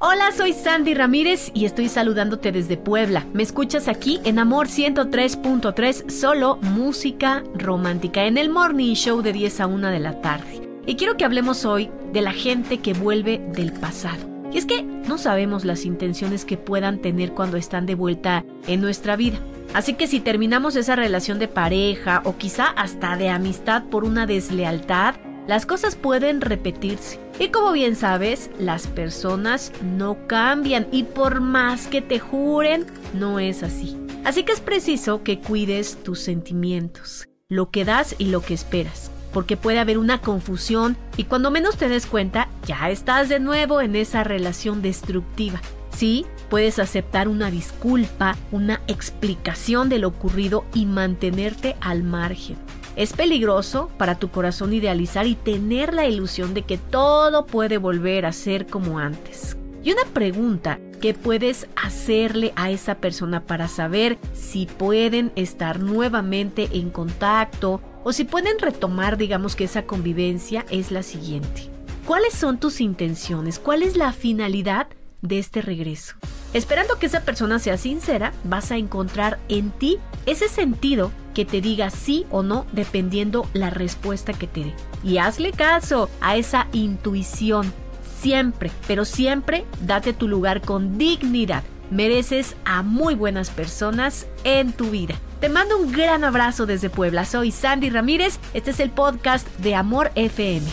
Hola, soy Sandy Ramírez y estoy saludándote desde Puebla. Me escuchas aquí en Amor 103.3, solo música romántica, en el Morning Show de 10 a 1 de la tarde. Y quiero que hablemos hoy de la gente que vuelve del pasado. Y es que no sabemos las intenciones que puedan tener cuando están de vuelta en nuestra vida. Así que si terminamos esa relación de pareja o quizá hasta de amistad por una deslealtad, las cosas pueden repetirse. Y como bien sabes, las personas no cambian y por más que te juren, no es así. Así que es preciso que cuides tus sentimientos, lo que das y lo que esperas, porque puede haber una confusión y cuando menos te des cuenta, ya estás de nuevo en esa relación destructiva. Sí, puedes aceptar una disculpa, una explicación de lo ocurrido y mantenerte al margen. Es peligroso para tu corazón idealizar y tener la ilusión de que todo puede volver a ser como antes. Y una pregunta que puedes hacerle a esa persona para saber si pueden estar nuevamente en contacto o si pueden retomar, digamos que esa convivencia es la siguiente. ¿Cuáles son tus intenciones? ¿Cuál es la finalidad de este regreso? Esperando que esa persona sea sincera, vas a encontrar en ti ese sentido que te diga sí o no dependiendo la respuesta que te dé. Y hazle caso a esa intuición. Siempre, pero siempre date tu lugar con dignidad. Mereces a muy buenas personas en tu vida. Te mando un gran abrazo desde Puebla. Soy Sandy Ramírez. Este es el podcast de Amor FM.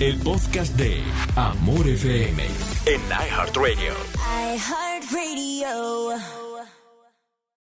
El podcast de Amor FM en iHeartRadio. iHeartRadio.